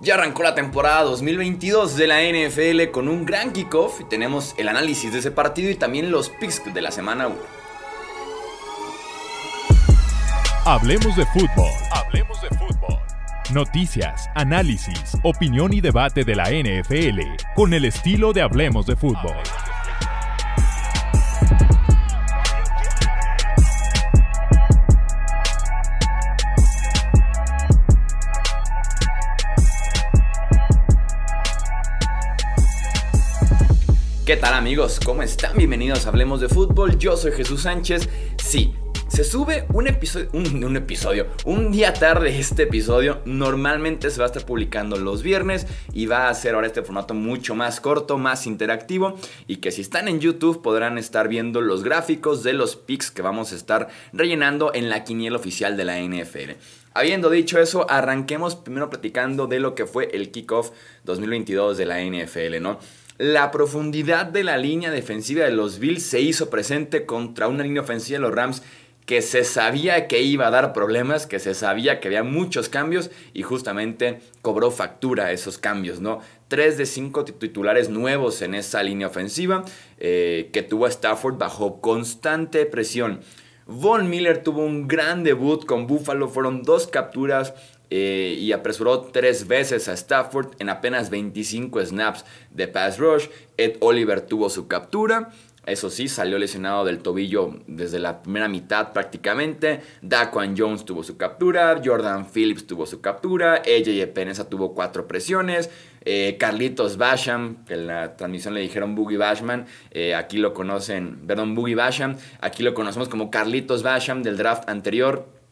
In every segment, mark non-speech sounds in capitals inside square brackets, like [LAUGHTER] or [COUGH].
Ya arrancó la temporada 2022 de la NFL con un gran kickoff y tenemos el análisis de ese partido y también los picks de la semana 1. Hablemos de fútbol. Hablemos de fútbol. Noticias, análisis, opinión y debate de la NFL con el estilo de Hablemos de fútbol. ¿Qué tal amigos? ¿Cómo están? Bienvenidos a Hablemos de Fútbol. Yo soy Jesús Sánchez. Sí, se sube un episodio, un, episodio, un día tarde este episodio. Normalmente se va a estar publicando los viernes y va a ser ahora este formato mucho más corto, más interactivo y que si están en YouTube podrán estar viendo los gráficos de los picks que vamos a estar rellenando en la quiniela oficial de la NFL. Habiendo dicho eso, arranquemos primero platicando de lo que fue el kickoff 2022 de la NFL, ¿no? La profundidad de la línea defensiva de los Bills se hizo presente contra una línea ofensiva de los Rams que se sabía que iba a dar problemas, que se sabía que había muchos cambios y justamente cobró factura esos cambios, ¿no? Tres de cinco titulares nuevos en esa línea ofensiva eh, que tuvo Stafford bajo constante presión. Von Miller tuvo un gran debut con Buffalo, fueron dos capturas, eh, y apresuró tres veces a Stafford en apenas 25 snaps de pass rush. Ed Oliver tuvo su captura. Eso sí, salió lesionado del tobillo desde la primera mitad prácticamente. Daquan Jones tuvo su captura. Jordan Phillips tuvo su captura. AJ Peneza tuvo cuatro presiones. Eh, Carlitos Basham, que en la transmisión le dijeron Boogie Bashman. Eh, aquí lo conocen, perdón, Boogie Basham. Aquí lo conocemos como Carlitos Basham del draft anterior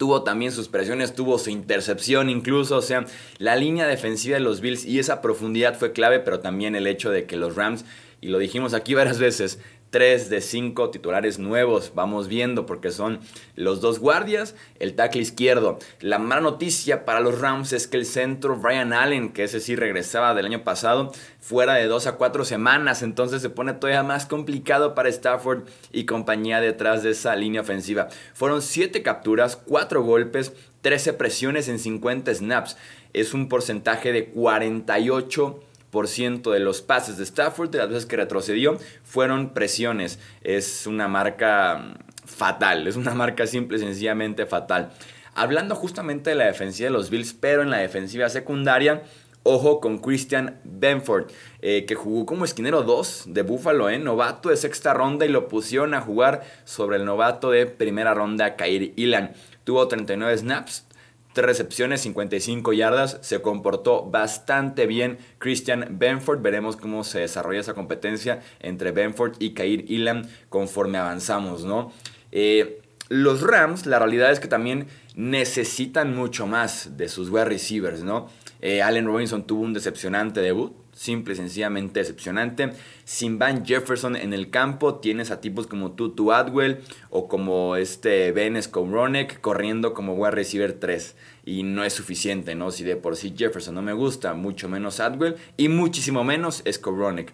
tuvo también sus presiones, tuvo su intercepción incluso, o sea, la línea defensiva de los Bills y esa profundidad fue clave, pero también el hecho de que los Rams, y lo dijimos aquí varias veces, tres de cinco titulares nuevos. Vamos viendo porque son los dos guardias, el tackle izquierdo. La mala noticia para los Rams es que el centro Brian Allen, que ese sí regresaba del año pasado, fuera de dos a cuatro semanas. Entonces se pone todavía más complicado para Stafford y compañía detrás de esa línea ofensiva. Fueron siete capturas, cuatro golpes, 13 presiones en 50 snaps. Es un porcentaje de 48 de los pases de Stafford, de las veces que retrocedió, fueron presiones. Es una marca mm, fatal, es una marca simple y sencillamente fatal. Hablando justamente de la defensiva de los Bills, pero en la defensiva secundaria, Ojo con Christian Benford, eh, que jugó como esquinero 2 de Buffalo, ¿eh? novato de sexta ronda y lo pusieron a jugar sobre el novato de primera ronda, Kair Ilan. Tuvo 39 snaps, Tres recepciones, 55 yardas. Se comportó bastante bien Christian Benford. Veremos cómo se desarrolla esa competencia entre Benford y Kair Ilan conforme avanzamos, ¿no? Eh, los Rams, la realidad es que también necesitan mucho más de sus wide receivers, ¿no? Eh, Allen Robinson tuvo un decepcionante debut simple y sencillamente decepcionante. Sin Van Jefferson en el campo, tienes a tipos como Tutu Adwell o como este Ben Skowronek corriendo como wide receiver 3. Y no es suficiente, ¿no? Si de por sí Jefferson no me gusta, mucho menos Adwell y muchísimo menos Skowronek.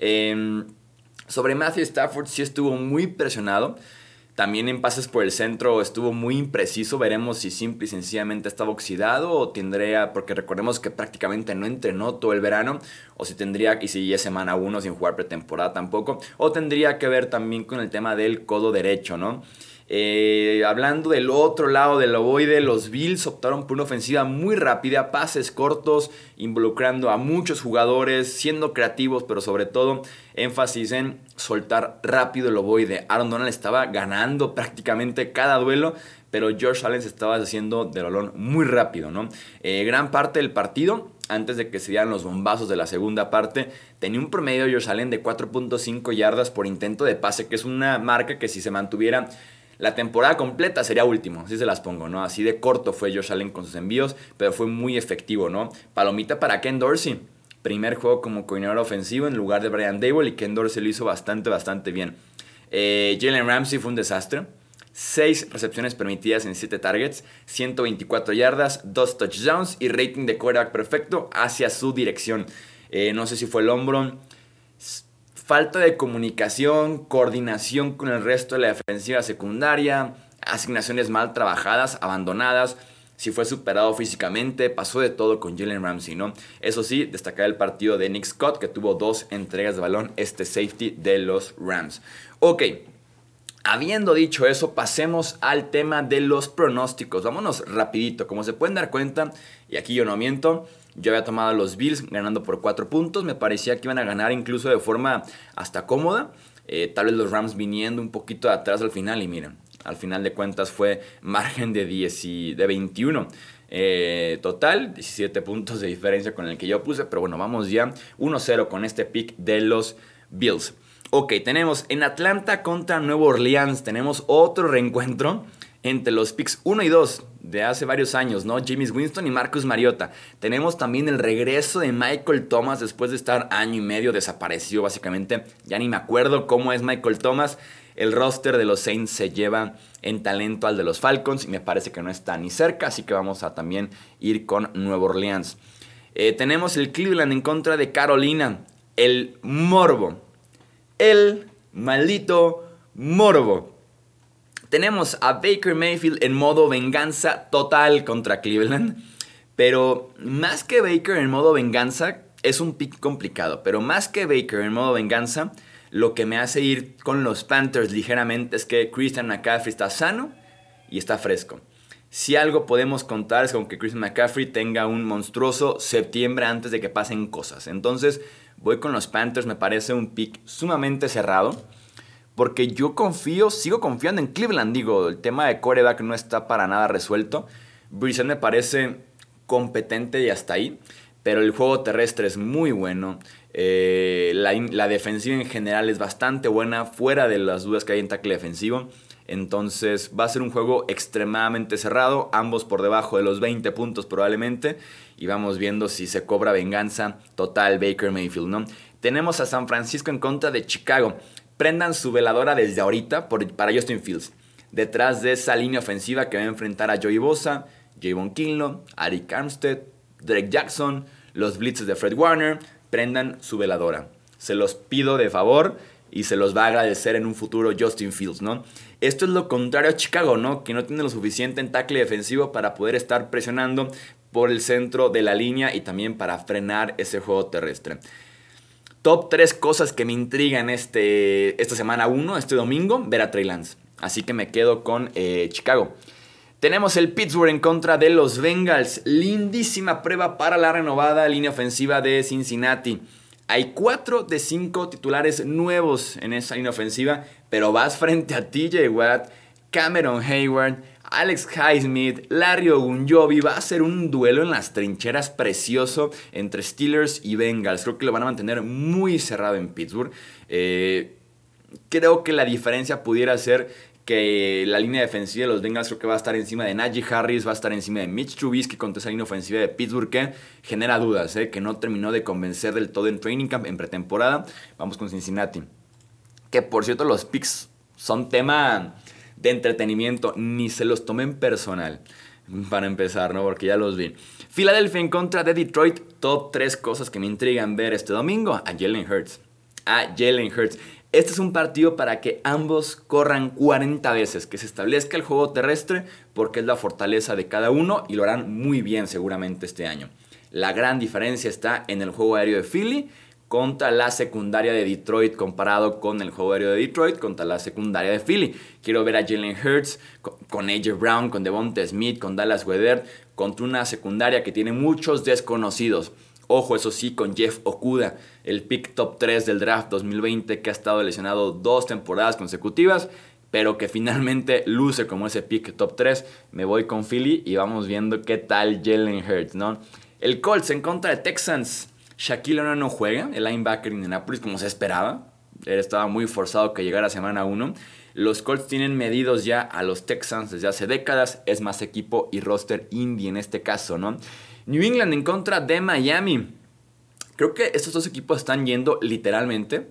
Em, sobre Matthew Stafford sí estuvo muy presionado. También en pases por el centro estuvo muy impreciso. Veremos si simple y sencillamente estaba oxidado o tendría, porque recordemos que prácticamente no entrenó todo el verano, o si tendría, y si ya semana 1 sin jugar pretemporada tampoco, o tendría que ver también con el tema del codo derecho, ¿no? Eh, hablando del otro lado del ovoide, los Bills optaron por una ofensiva muy rápida, pases cortos, involucrando a muchos jugadores, siendo creativos, pero sobre todo énfasis en soltar rápido el ovoide. Aaron Donald estaba ganando prácticamente cada duelo, pero George Allen se estaba haciendo de balón muy rápido, ¿no? Eh, gran parte del partido, antes de que se dieran los bombazos de la segunda parte, tenía un promedio George Allen de 4.5 yardas por intento de pase, que es una marca que si se mantuviera la temporada completa sería último, así se las pongo, ¿no? Así de corto fue Josh Allen con sus envíos, pero fue muy efectivo, ¿no? Palomita para Ken Dorsey. Primer juego como coordinador ofensivo en lugar de Brian Dable y Ken Dorsey lo hizo bastante, bastante bien. Eh, Jalen Ramsey fue un desastre. 6 recepciones permitidas en 7 targets, 124 yardas, 2 touchdowns y rating de quarterback perfecto hacia su dirección. Eh, no sé si fue el hombro, falta de comunicación, coordinación con el resto de la defensiva secundaria, asignaciones mal trabajadas, abandonadas. si fue superado físicamente, pasó de todo con Jalen Ramsey, ¿no? Eso sí, destacar el partido de Nick Scott, que tuvo dos entregas de balón, este safety de los Rams. Ok, Habiendo dicho eso, pasemos al tema de los pronósticos. Vámonos rapidito. Como se pueden dar cuenta, y aquí yo no miento, yo había tomado a los Bills ganando por 4 puntos. Me parecía que iban a ganar incluso de forma hasta cómoda. Eh, tal vez los Rams viniendo un poquito atrás al final. Y miren, al final de cuentas fue margen de, 10 y, de 21. Eh, total, 17 puntos de diferencia con el que yo puse. Pero bueno, vamos ya 1-0 con este pick de los Bills. Ok, tenemos en Atlanta contra Nueva Orleans, tenemos otro reencuentro entre los picks 1 y 2 de hace varios años, ¿no? James Winston y Marcus Mariota. Tenemos también el regreso de Michael Thomas después de estar año y medio desaparecido básicamente. Ya ni me acuerdo cómo es Michael Thomas. El roster de los Saints se lleva en talento al de los Falcons y me parece que no está ni cerca, así que vamos a también ir con Nueva Orleans. Eh, tenemos el Cleveland en contra de Carolina. El morbo el maldito morbo. Tenemos a Baker Mayfield en modo venganza total contra Cleveland. Pero más que Baker en modo venganza, es un pick complicado. Pero más que Baker en modo venganza, lo que me hace ir con los Panthers ligeramente es que Christian McCaffrey está sano y está fresco. Si algo podemos contar es con que Christian McCaffrey tenga un monstruoso septiembre antes de que pasen cosas. Entonces, Voy con los Panthers, me parece un pick sumamente cerrado. Porque yo confío, sigo confiando en Cleveland. Digo, el tema de coreback no está para nada resuelto. Brissett me parece competente y hasta ahí. Pero el juego terrestre es muy bueno. Eh, la, defensiva en general es bastante buena, fuera de las dudas que hay en tackle defensivo. Entonces va a ser un juego extremadamente cerrado, ambos por debajo de los 20 puntos probablemente y vamos viendo si se cobra venganza total Baker Mayfield, ¿no? Tenemos a San Francisco en contra de Chicago. Prendan su veladora desde ahorita para Justin Fields. Detrás de esa línea ofensiva que va a enfrentar a Joey Bosa, Javon Kinlo, Ari Armstead, Drake Jackson, los blitzes de Fred Warner, prendan su veladora. Se los pido de favor y se los va a agradecer en un futuro Justin Fields, ¿no? Esto es lo contrario a Chicago, ¿no? Que no tiene lo suficiente en tackle defensivo para poder estar presionando, por el centro de la línea y también para frenar ese juego terrestre. Top 3 cosas que me intrigan este, esta semana 1, este domingo, ver a Trey Lance. Así que me quedo con eh, Chicago. Tenemos el Pittsburgh en contra de los Bengals. Lindísima prueba para la renovada línea ofensiva de Cincinnati. Hay 4 de 5 titulares nuevos en esa línea ofensiva, pero vas frente a TJ Watt, Cameron Hayward, Alex Highsmith, Larry Ogunjobi. Va a ser un duelo en las trincheras precioso entre Steelers y Bengals. Creo que lo van a mantener muy cerrado en Pittsburgh. Eh, creo que la diferencia pudiera ser que la línea defensiva de los Bengals creo que va a estar encima de Najee Harris, va a estar encima de Mitch Trubisky contra esa línea ofensiva de Pittsburgh que genera dudas, eh, que no terminó de convencer del todo en training camp, en pretemporada. Vamos con Cincinnati. Que por cierto los picks son tema de entretenimiento, ni se los tomen personal. Para empezar, ¿no? Porque ya los vi. Philadelphia en contra de Detroit. Top 3 cosas que me intrigan ver este domingo. A Jalen Hurts. A Jalen Hurts. Este es un partido para que ambos corran 40 veces, que se establezca el juego terrestre porque es la fortaleza de cada uno y lo harán muy bien seguramente este año. La gran diferencia está en el juego aéreo de Philly contra la secundaria de Detroit comparado con el juego aéreo de Detroit contra la secundaria de Philly. Quiero ver a Jalen Hurts con AJ Brown, con Devonta Smith, con Dallas Weather contra una secundaria que tiene muchos desconocidos. Ojo, eso sí, con Jeff Okuda, el pick top 3 del draft 2020 que ha estado lesionado dos temporadas consecutivas, pero que finalmente luce como ese pick top 3. Me voy con Philly y vamos viendo qué tal Jalen Hurts, ¿no? El Colts en contra de Texans. Shaquille O'Neal no juega, el linebacker de Indianapolis, como se esperaba. Él estaba muy forzado que llegara semana 1. Los Colts tienen medidos ya a los Texans desde hace décadas. Es más equipo y roster indie en este caso, ¿no? New England en contra de Miami. Creo que estos dos equipos están yendo literalmente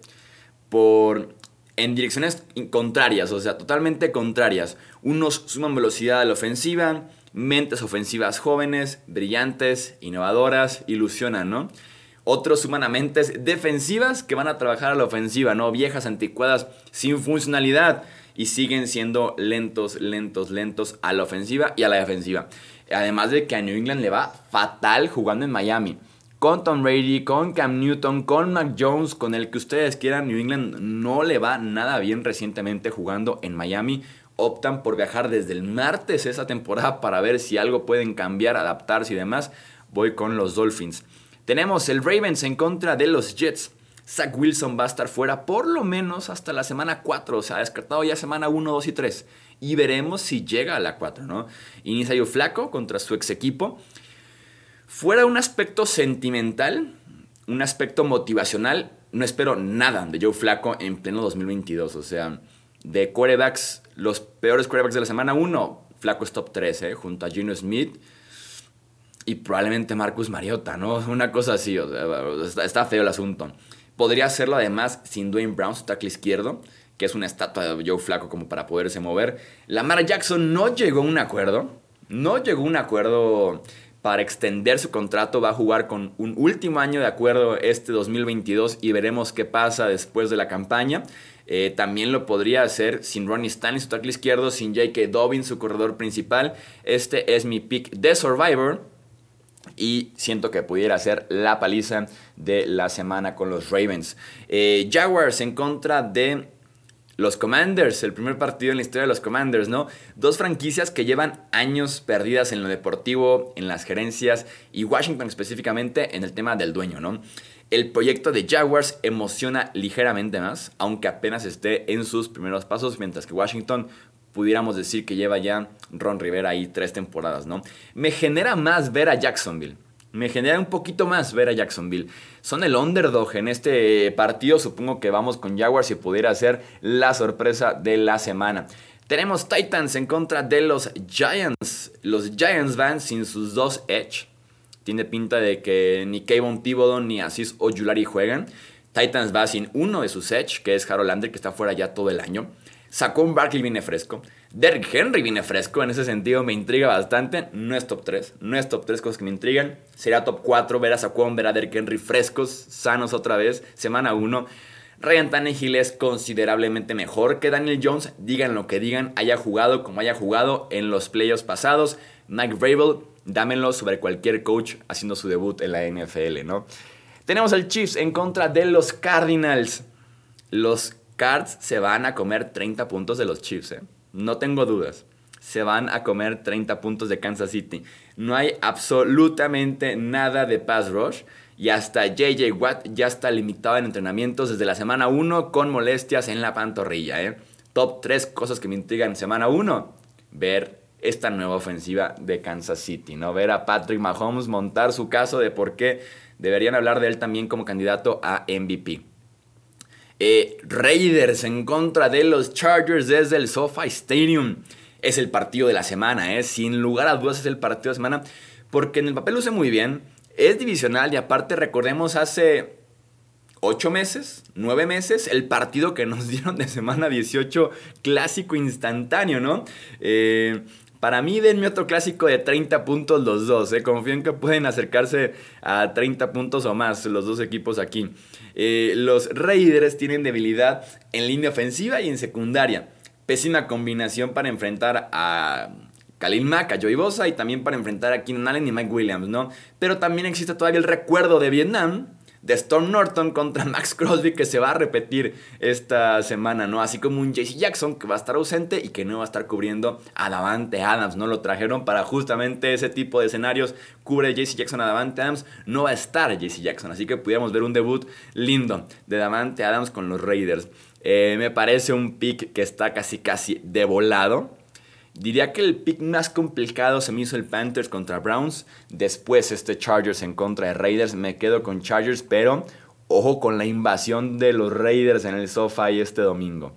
por en direcciones contrarias, o sea, totalmente contrarias. Unos suman velocidad a la ofensiva, mentes ofensivas jóvenes, brillantes, innovadoras, ilusionan, ¿no? Otros mentes defensivas que van a trabajar a la ofensiva, ¿no? Viejas, anticuadas, sin funcionalidad y siguen siendo lentos, lentos, lentos a la ofensiva y a la defensiva. Además de que a New England le va fatal jugando en Miami. Con Tom Brady, con Cam Newton, con Mac Jones, con el que ustedes quieran, New England no le va nada bien recientemente jugando en Miami. Optan por viajar desde el martes esa temporada para ver si algo pueden cambiar, adaptarse y demás. Voy con los Dolphins. Tenemos el Ravens en contra de los Jets. Zach Wilson va a estar fuera por lo menos hasta la semana 4, o sea, descartado ya semana 1, 2 y 3. Y veremos si llega a la 4, ¿no? Inicia yo flaco contra su ex equipo. Fuera un aspecto sentimental, un aspecto motivacional, no espero nada de Joe Flaco en pleno 2022. O sea, de quarterbacks, los peores quarterbacks de la semana 1, Flaco es top 3, ¿eh? junto a Gino Smith y probablemente Marcus Mariota, ¿no? [LAUGHS] Una cosa así, o sea, está, feo el asunto. Podría hacerlo además sin Dwayne Brown, su tackle izquierdo, que es una estatua de Joe Flaco como para poderse mover. Lamar Jackson no llegó a un acuerdo, no llegó a un acuerdo para extender su contrato. Va a jugar con un último año de acuerdo este 2022 y veremos qué pasa después de la campaña. Eh, también lo podría hacer sin Ronnie Stanley, su tackle izquierdo, sin J.K. Dobbins, su corredor principal. Este es mi pick de Survivor. Y siento que pudiera ser la paliza de la semana con los Ravens. Eh, Jaguars en contra de los Commanders, el primer partido en la historia de los Commanders, ¿no? Dos franquicias que llevan años perdidas en lo deportivo, en las gerencias y Washington específicamente en el tema del dueño, ¿no? El proyecto de Jaguars emociona ligeramente más, aunque apenas esté en sus primeros pasos, mientras que Washington pudiéramos decir que lleva ya Ron Rivera ahí tres temporadas, ¿no? Me genera más ver a Jacksonville me genera un poquito más ver a Jacksonville. Son el underdog en este partido. Supongo que vamos con Jaguars y pudiera ser la sorpresa de la semana. Tenemos Titans en contra de los Giants. Los Giants van sin sus dos Edge. Tiene pinta de que ni Kayvon Thibodeau ni Aziz Ojulari juegan. Titans va sin uno de sus Edge, que es Harold Lander, que está fuera ya todo el año. Sacó un Barkley viene fresco. Derrick Henry viene fresco, en ese sentido me intriga bastante. No es top 3, no es top 3 cosas que me intrigan. Sería top 4 ver a Saquon, ver a Derrick Henry frescos, sanos otra vez, semana 1. Ryan Tannehill es considerablemente mejor que Daniel Jones, digan lo que digan, haya jugado como haya jugado en los playoffs pasados. Mike Vrabel, dámenlo sobre cualquier coach haciendo su debut en la NFL, ¿no? Tenemos al Chiefs en contra de los Cardinals. Los Cards se van a comer 30 puntos de los Chiefs, ¿eh? No tengo dudas. Se van a comer 30 puntos de Kansas City. No hay absolutamente nada de pass rush. Y hasta JJ Watt ya está limitado en entrenamientos desde la semana 1 con molestias en la pantorrilla. ¿eh? Top 3 cosas que me intrigan en semana 1. Ver esta nueva ofensiva de Kansas City. ¿no? Ver a Patrick Mahomes montar su caso de por qué deberían hablar de él también como candidato a MVP. Eh, Raiders en contra de los Chargers desde el SoFi Stadium. Es el partido de la semana, ¿eh? sin lugar a dudas es el partido de la semana, porque en el papel luce muy bien, es divisional y aparte recordemos hace 8 meses, 9 meses, el partido que nos [LAUGHS] dieron de semana 18, clásico instantáneo, ¿no? Eh, para mí, denme otro clásico de 30 puntos los dos. ¿eh? Confío en que pueden acercarse a 30 puntos o más los dos equipos aquí. Eh, los Raiders tienen debilidad en línea ofensiva y en secundaria. Pésima combinación para enfrentar a Khalil Mack, a Joey Bosa y también para enfrentar a Keenan Allen y Mike Williams, ¿no? Pero también existe todavía el recuerdo de Vietnam de Storm Norton contra [LAUGHS] Max Crosby que se va a repetir esta semana, ¿no? Así como un JC Jackson que va a estar ausente y que no va a estar cubriendo a Davante Adams, ¿no? Lo trajeron para justamente ese tipo de escenarios. Cubre JC Jackson a Davante Adams, no va a estar JC Jackson, así que pudiéramos ver un debut lindo de Davante Adams con los Raiders. Eh, me parece un pick que está casi casi de volado. Diría que el pick más complicado se me hizo el Panthers contra Browns. Después este Chargers en contra de Raiders. Me quedo con Chargers, pero ojo con la invasión de los Raiders en el SoFi este domingo.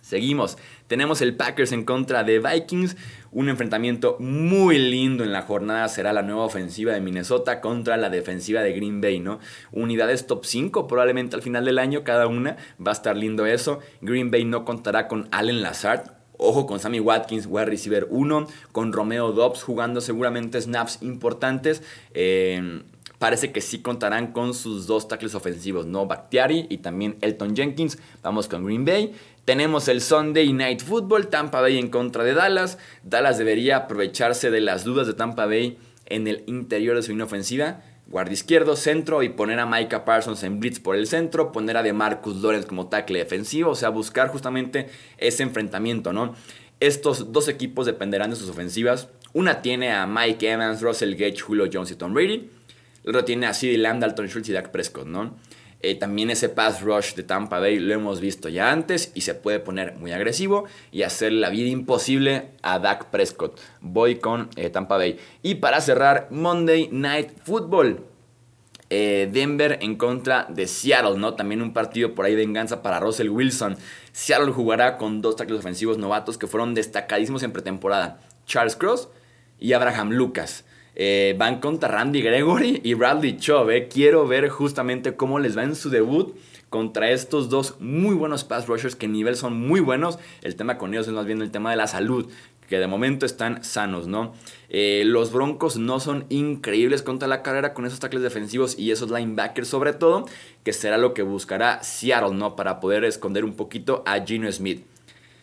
Seguimos. Tenemos el Packers en contra de Vikings. Un enfrentamiento muy lindo en la jornada será la nueva ofensiva de Minnesota contra la defensiva de Green Bay, ¿no? Unidades top 5 probablemente al final del año cada una. Va a estar lindo eso. Green Bay no contará con Allen Lazard, Ojo con Sammy Watkins, wide receiver 1, con Romeo Dobbs jugando seguramente snaps importantes. Eh, parece que sí contarán con sus dos tackles ofensivos, ¿no? Bakhtiari y también Elton Jenkins. Vamos con Green Bay. Tenemos el Sunday Night Football, Tampa Bay en contra de Dallas. Dallas debería aprovecharse de las dudas de Tampa Bay en el interior de su línea ofensiva. Guardia izquierdo, centro y poner a Micah Parsons en blitz por el centro, poner a DeMarcus Lawrence como tackle defensivo, o sea, buscar justamente ese enfrentamiento, ¿no? Estos dos equipos dependerán de sus ofensivas. Una tiene a Mike Evans, Russell Gage, Julio Jones y Tom Brady. El otro tiene a CeeDee Lamb, Dalton Schultz y Dak Prescott, ¿no? Eh, también ese pass rush de Tampa Bay lo hemos visto ya antes y se puede poner muy agresivo y hacer la vida imposible a Dak Prescott. Voy con eh, Tampa Bay. Y para cerrar, Monday Night Football. Eh, Denver en contra de Seattle, ¿no? También un partido por ahí de venganza para Russell Wilson. Seattle jugará con dos tackles ofensivos novatos que fueron destacadísimos en pretemporada. Charles Cross y Abraham Lucas. Eh, van contra Randy Gregory y Bradley Chubb. Eh. Quiero ver justamente cómo les va en su debut contra estos dos muy buenos pass rushers que en nivel son muy buenos. El tema con ellos es más bien el tema de la salud, que de momento están sanos, ¿no? Eh, los Broncos no son increíbles contra la carrera con esos tackles defensivos y esos linebackers sobre todo, que será lo que buscará Seattle, ¿no? Para poder esconder un poquito a Gino Smith.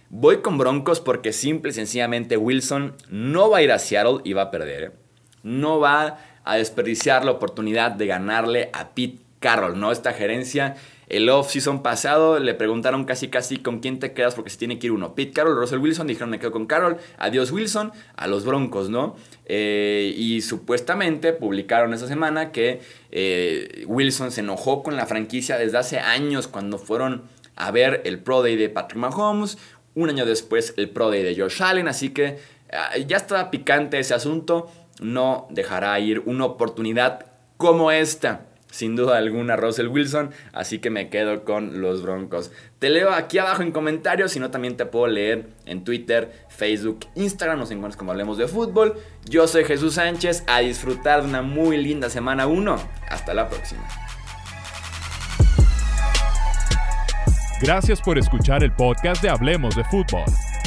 Voy con Broncos porque simple y sencillamente Wilson no va a ir a Seattle y va a perder. No va a desperdiciar la oportunidad de ganarle a Pete Carroll, ¿no? Esta gerencia, el off-season pasado le preguntaron casi casi con quién te quedas porque se tiene que ir uno. Pete Carroll, Russell Wilson, dijeron me quedo con Carroll, adiós Wilson, a los Broncos, ¿no? Eh, y supuestamente publicaron esa semana que eh, Wilson se enojó con la franquicia desde hace años cuando fueron a ver el Pro Day de Patrick Mahomes, un año después el Pro Day de Josh Allen, así que ah, ya estaba picante ese asunto. No dejará ir una oportunidad como esta. Sin duda alguna, Russell Wilson. Así que me quedo con los Broncos. Te leo aquí abajo en comentarios. Si no, también te puedo leer en Twitter, Facebook, Instagram. Nos encuentras como hablemos de fútbol. Yo soy Jesús Sánchez. A disfrutar de una muy linda semana 1. Hasta la próxima. Gracias por escuchar el podcast de Hablemos de Fútbol.